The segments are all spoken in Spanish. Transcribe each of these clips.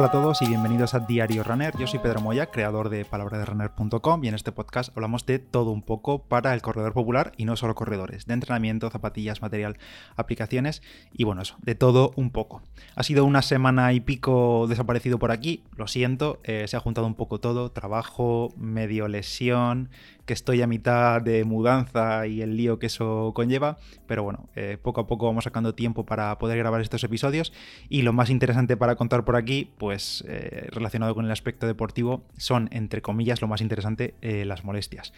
Hola a todos y bienvenidos a Diario Runner. Yo soy Pedro Moya, creador de palabraderunner.com y en este podcast hablamos de todo un poco para el corredor popular y no solo corredores, de entrenamiento, zapatillas, material, aplicaciones y bueno, eso, de todo un poco. Ha sido una semana y pico desaparecido por aquí, lo siento, eh, se ha juntado un poco todo, trabajo, medio lesión, que estoy a mitad de mudanza y el lío que eso conlleva, pero bueno, eh, poco a poco vamos sacando tiempo para poder grabar estos episodios y lo más interesante para contar por aquí, pues eh, relacionado con el aspecto deportivo, son entre comillas lo más interesante eh, las molestias.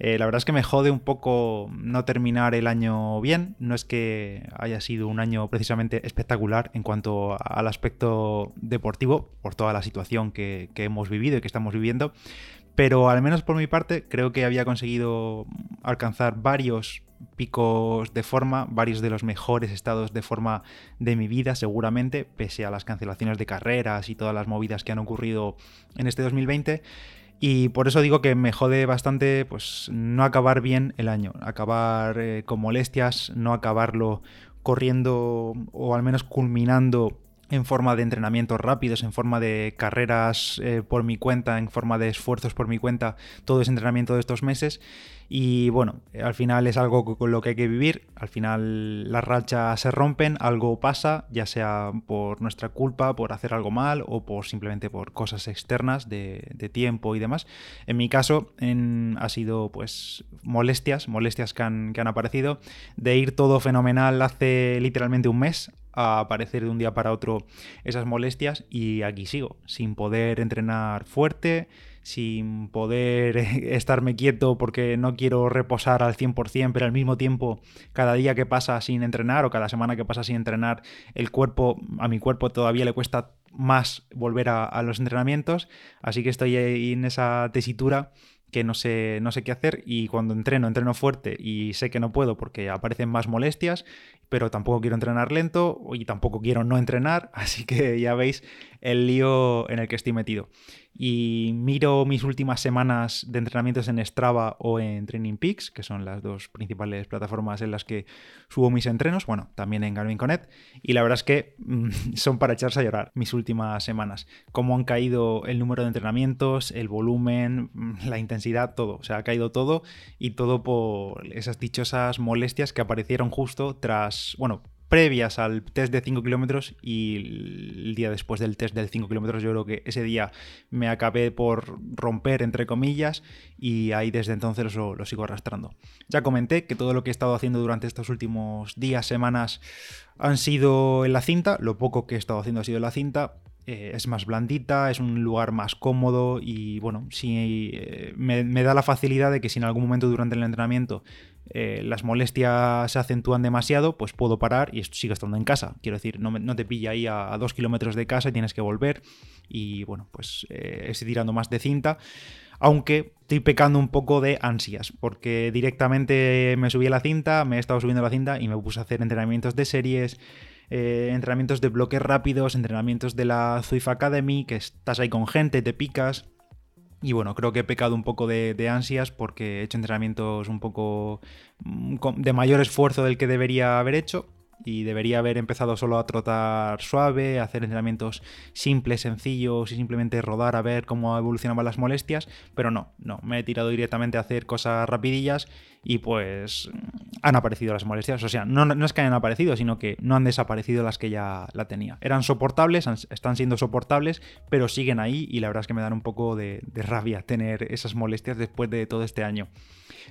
la verdad es que me jode un poco no terminar el año bien, no es que haya sido un año precisamente espectacular en cuanto al aspecto deportivo, por toda la situación que, que hemos vivido y que estamos viviendo, pero al menos por mi parte creo que había conseguido alcanzar varios picos de forma, varios de los mejores estados de forma de mi vida seguramente, pese a las cancelaciones de carreras y todas las movidas que han ocurrido en este 2020. Y por eso digo que me jode bastante pues no acabar bien el año, acabar eh, con molestias, no acabarlo corriendo o al menos culminando en forma de entrenamientos rápidos, en forma de carreras eh, por mi cuenta, en forma de esfuerzos por mi cuenta, todo ese entrenamiento de estos meses. Y bueno, al final es algo con lo que hay que vivir, al final las rachas se rompen, algo pasa, ya sea por nuestra culpa, por hacer algo mal o por simplemente por cosas externas de, tiempo y demás. En mi caso ha sido pues molestias, molestias que han, que han aparecido, de ir todo fenomenal hace literalmente un mes a aparecer de un día para otro esas molestias y aquí sigo, sin poder entrenar fuerte, sin poder estarme quieto porque no quiero reposar al 100%, pero al mismo tiempo cada día que pasa sin entrenar o cada semana que pasa sin entrenar, el cuerpo, a mi cuerpo todavía le cuesta más volver a, a los entrenamientos, así que estoy en esa tesitura que no sé, no sé qué hacer y cuando entreno, entreno fuerte y sé que no puedo porque aparecen más molestias, pero tampoco quiero entrenar lento y tampoco quiero no entrenar, así que ya veis el lío en el que estoy metido y miro mis últimas semanas de entrenamientos en Strava o en Training Peaks, que son las dos principales plataformas en las que subo mis entrenos, bueno, también en Garmin Connect, y la verdad es que mm, son para echarse a llorar mis últimas semanas. Cómo han caído el número de entrenamientos, el volumen, mm, la intensidad, todo. O sea, ha caído todo y todo por esas dichosas molestias que aparecieron justo tras, bueno, previas al test de 5 kilómetros y el día después del test del 5 kilómetros yo creo que ese día me acabé por romper entre comillas y ahí desde entonces lo, sigo arrastrando. Ya comenté que todo lo que he estado haciendo durante estos últimos días, semanas han sido en la cinta, lo poco que he estado haciendo ha sido en la cinta eh, es más blandita, es un lugar más cómodo y bueno, sí eh, me, da la facilidad de que si en algún momento durante el entrenamiento eh, las molestias se acentúan demasiado, pues puedo parar y sigo estando en casa. Quiero decir, no, te pilla ahí a, dos kilómetros de casa y tienes que volver y bueno, pues estoy tirando más de cinta aunque estoy pecando un poco de ansias, porque directamente me subí a la cinta, me he estado subiendo a la cinta y me puse a hacer entrenamientos de series, eh, entrenamientos de bloques rápidos, entrenamientos de la Zwift Academy, que estás ahí con gente, te picas. Y bueno, creo que he pecado un poco de, ansias porque he hecho entrenamientos un poco mm, de mayor esfuerzo del que debería haber hecho y debería haber empezado solo a trotar suave, a hacer entrenamientos simples, sencillos y simplemente rodar a ver cómo evolucionaban las molestias, pero no, no, me he tirado directamente a hacer cosas rapidillas y pues han aparecido las molestias, o sea, no, no es que hayan aparecido, sino que no han desaparecido las que ya la tenía. Eran soportables, están siendo soportables, pero siguen ahí y la verdad es que me dan un poco de, de rabia tener esas molestias después de todo este año.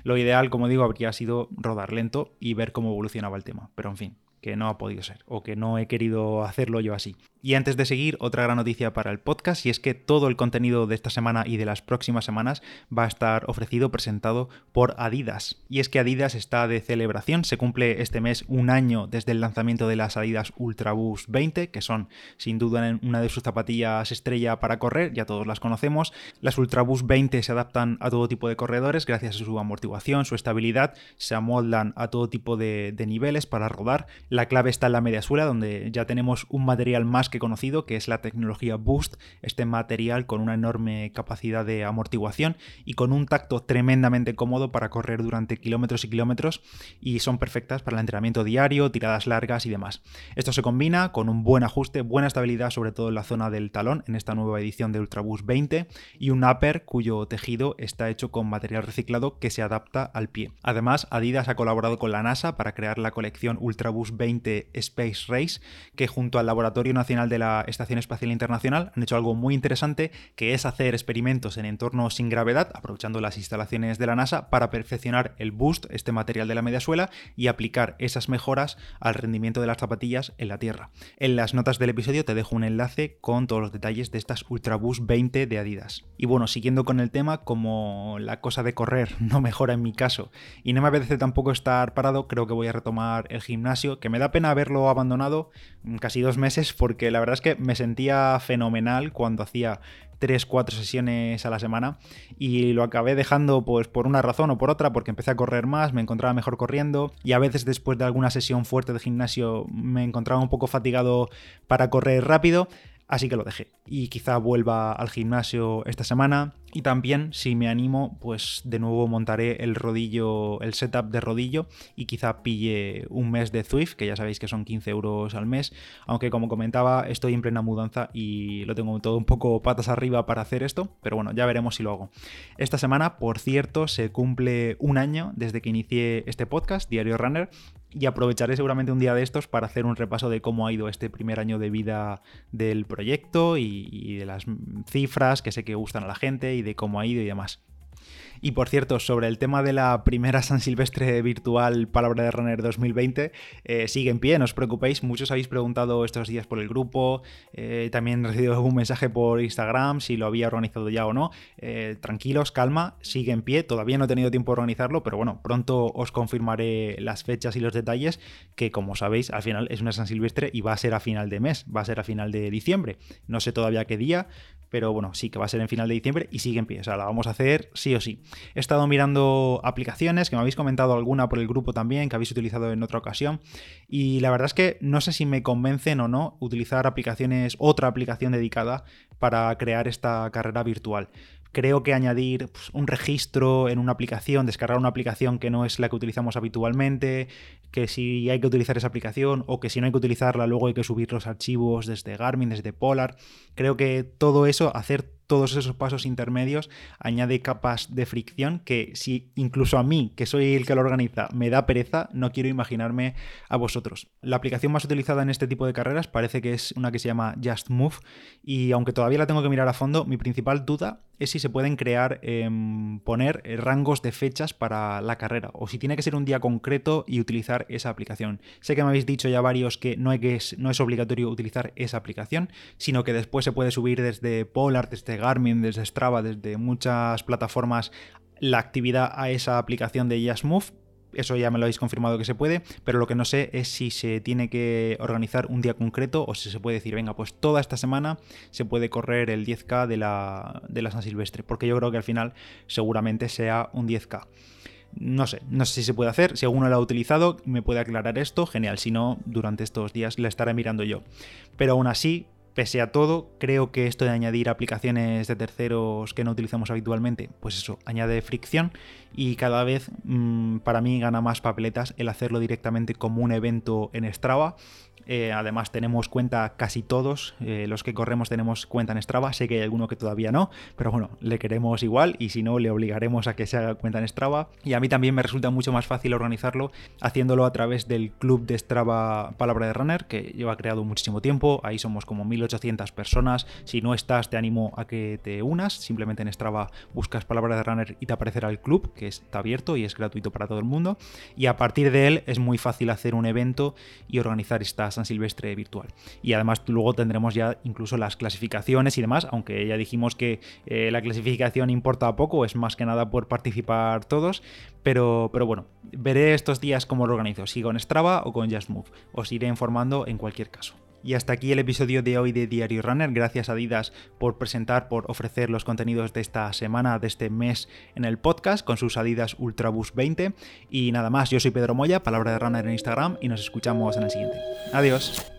Lo ideal, como digo, habría sido rodar lento y ver cómo evolucionaba el tema, pero en fin, que no ha podido ser o que no he querido hacerlo yo así. Y antes de seguir, otra gran noticia para el podcast y es que todo el contenido de esta semana y de las próximas semanas va a estar ofrecido, presentado por Adidas. Y es que Adidas está de celebración, se cumple este mes un año desde el lanzamiento de las Adidas Ultraboost 20, que son sin duda una de sus zapatillas estrella para correr, ya todos las conocemos. Las Ultraboost 20 se adaptan a todo tipo de corredores gracias a su amortiguación, su estabilidad, se amoldan a todo tipo de, de niveles para rodar. La clave está en la media suela, donde ya tenemos un material más que conocido, que es la tecnología Boost, este material con una enorme capacidad de amortiguación y con un tacto tremendamente cómodo para correr durante kilómetros y kilómetros y son perfectas para el entrenamiento diario, tiradas largas y demás. Esto se combina con un buen ajuste, buena estabilidad sobre todo en la zona del talón en esta nueva edición de Ultraboost 20 y un upper cuyo tejido está hecho con material reciclado que se adapta al pie. Además, Adidas ha colaborado con la NASA para crear la colección Ultraboost 20 Space Race, que junto al Laboratorio Nacional de la Estación Espacial Internacional han hecho algo muy interesante, que es hacer experimentos en entornos sin gravedad, aprovechando las instalaciones de la NASA, para perfeccionar el boost, este material de la media suela, y aplicar esas mejoras al rendimiento de las zapatillas en la Tierra. En las notas del episodio te dejo un enlace con todos los detalles de estas Ultraboost 20 de Adidas. Y bueno, siguiendo con el tema, como la cosa de correr no mejora en mi caso y no me apetece tampoco estar parado, creo que voy a retomar el gimnasio, que me da pena haberlo abandonado casi dos meses porque la verdad es que me sentía fenomenal cuando hacía 3, 4 sesiones a la semana y lo acabé dejando pues por una razón o por otra porque empecé a correr más, me encontraba mejor corriendo y a veces después de alguna sesión fuerte de gimnasio me encontraba un poco fatigado para correr rápido Así que lo dejé. Y quizá vuelva al gimnasio esta semana. Y también, si me animo, pues de nuevo montaré el rodillo, el setup de rodillo. Y quizá pille un mes de Zwift, que ya sabéis que son 15 euros al mes. Aunque como comentaba, estoy en plena mudanza y lo tengo todo un poco patas arriba para hacer esto. Pero bueno, ya veremos si lo hago. Esta semana, por cierto, se cumple un año desde que inicié este podcast, Diario Runner y aprovecharé seguramente un día de estos para hacer un repaso de cómo ha ido este primer año de vida del proyecto y, de las cifras que sé que gustan a la gente y de cómo ha ido y demás. Y por cierto, sobre el tema de la primera San Silvestre virtual Palabra de Runner 2020, eh, sigue en pie, no os preocupéis. Muchos habéis preguntado estos días por el grupo, eh, también he recibido algún mensaje por Instagram si lo había organizado ya o no. Eh, tranquilos, calma, sigue en pie. Todavía no he tenido tiempo de organizarlo, pero bueno, pronto os confirmaré las fechas y los detalles, que como sabéis, al final es una San Silvestre y va a ser a final de mes, va a ser a final de diciembre. No sé todavía qué día, pero bueno, sí que va a ser en final de diciembre y sigue en pie, o sea, la vamos a hacer sí o sí. He estado mirando aplicaciones, que me habéis comentado alguna por el grupo también, que habéis utilizado en otra ocasión, y la verdad es que no sé si me convencen o no utilizar aplicaciones, otra aplicación dedicada para crear esta carrera virtual. Creo que añadir pues, un registro en una aplicación, descargar una aplicación que no es la que utilizamos habitualmente, que si hay que utilizar esa aplicación o que si no hay que utilizarla luego hay que subir los archivos desde Garmin, desde Polar, creo que todo eso, hacer todos esos pasos intermedios añade capas de fricción que si incluso a mí, que soy el que lo organiza, me da pereza, no quiero imaginarme a vosotros. La aplicación más utilizada en este tipo de carreras parece que es una que se llama Just Move y aunque todavía la tengo que mirar a fondo, mi principal duda es si se pueden crear, em, poner eh, rangos de fechas para la carrera o si tiene que ser un día concreto y utilizar esa aplicación. Sé que me habéis dicho ya varios que no, que no es obligatorio utilizar esa aplicación, sino que después se puede subir desde Polar, desde Garmin, desde Strava, desde muchas plataformas la actividad a esa aplicación de Move. Eso ya me lo habéis confirmado que se puede, pero lo que no sé es si se tiene que organizar un día concreto o si se puede decir, venga, pues toda esta semana se puede correr el 10K de la, de la San Silvestre, porque yo creo que al final seguramente sea un 10K. No sé, no sé si se puede hacer. Si alguno lo ha utilizado, me puede aclarar esto. Genial. Si no, durante estos días la estaré mirando yo. Pero aún así, Pese a todo, creo que esto de añadir aplicaciones de terceros que no utilizamos habitualmente, pues eso, añade fricción y cada vez mm, para mí gana más papeletas el hacerlo directamente como un evento en Strava eh, además tenemos cuenta casi todos, eh, los que corremos tenemos cuenta en Strava, sé que hay alguno que todavía no, pero bueno, le queremos igual y si no le obligaremos a que se haga cuenta en Strava. Y a mí también me resulta mucho más fácil organizarlo haciéndolo a través del club de Strava Palabra de Runner, que lleva creado muchísimo tiempo, ahí somos como 1800 personas, si no estás te animo a que te unas, simplemente en Strava buscas Palabra de Runner y te aparecerá el club, que está abierto y es gratuito para todo el mundo, y a partir de él es muy fácil hacer un evento y organizar estas San Silvestre virtual. Y además luego tendremos ya incluso las clasificaciones y demás, aunque ya dijimos que eh, la clasificación importa poco, es más que nada por participar todos, pero, pero bueno, veré estos días cómo lo organizo, si con Strava o con Just Move. Os iré informando en cualquier caso. Y hasta aquí el episodio de hoy de Diario Runner. Gracias a Adidas por presentar, por ofrecer los contenidos de esta semana, de este mes en el podcast con sus Adidas Ultraboost 20. Y nada más, yo soy Pedro Moya, palabra de Runner en Instagram y nos escuchamos en el siguiente. Adiós.